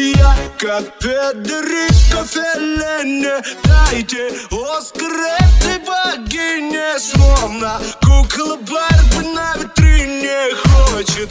Я как кафедри, кофеллене, дайте оскареты богине Словно кукла Барби на витрине хочет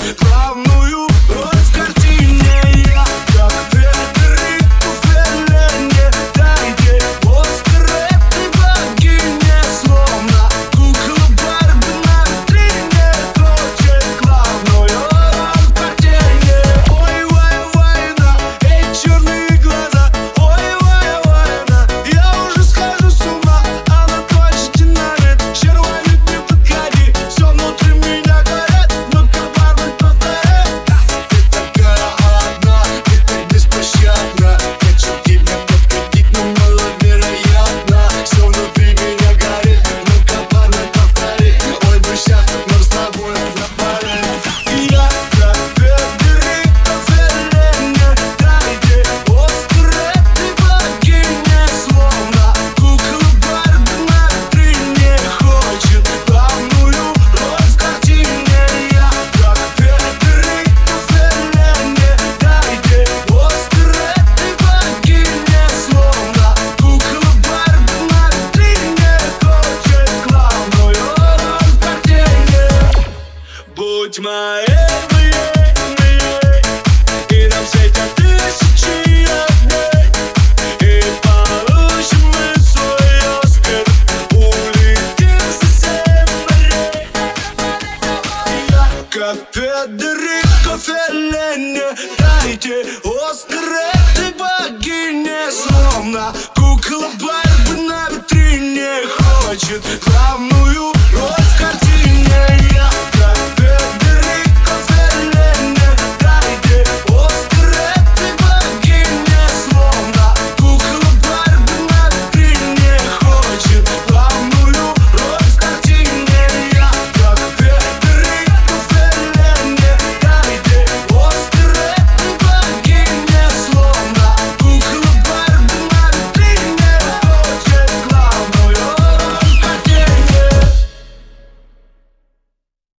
Будь моей, и нам светят тысячи огней. Кафе дыры, кофе лене Дайте острые ты богиня Словно кукла Барби на витрине Хочет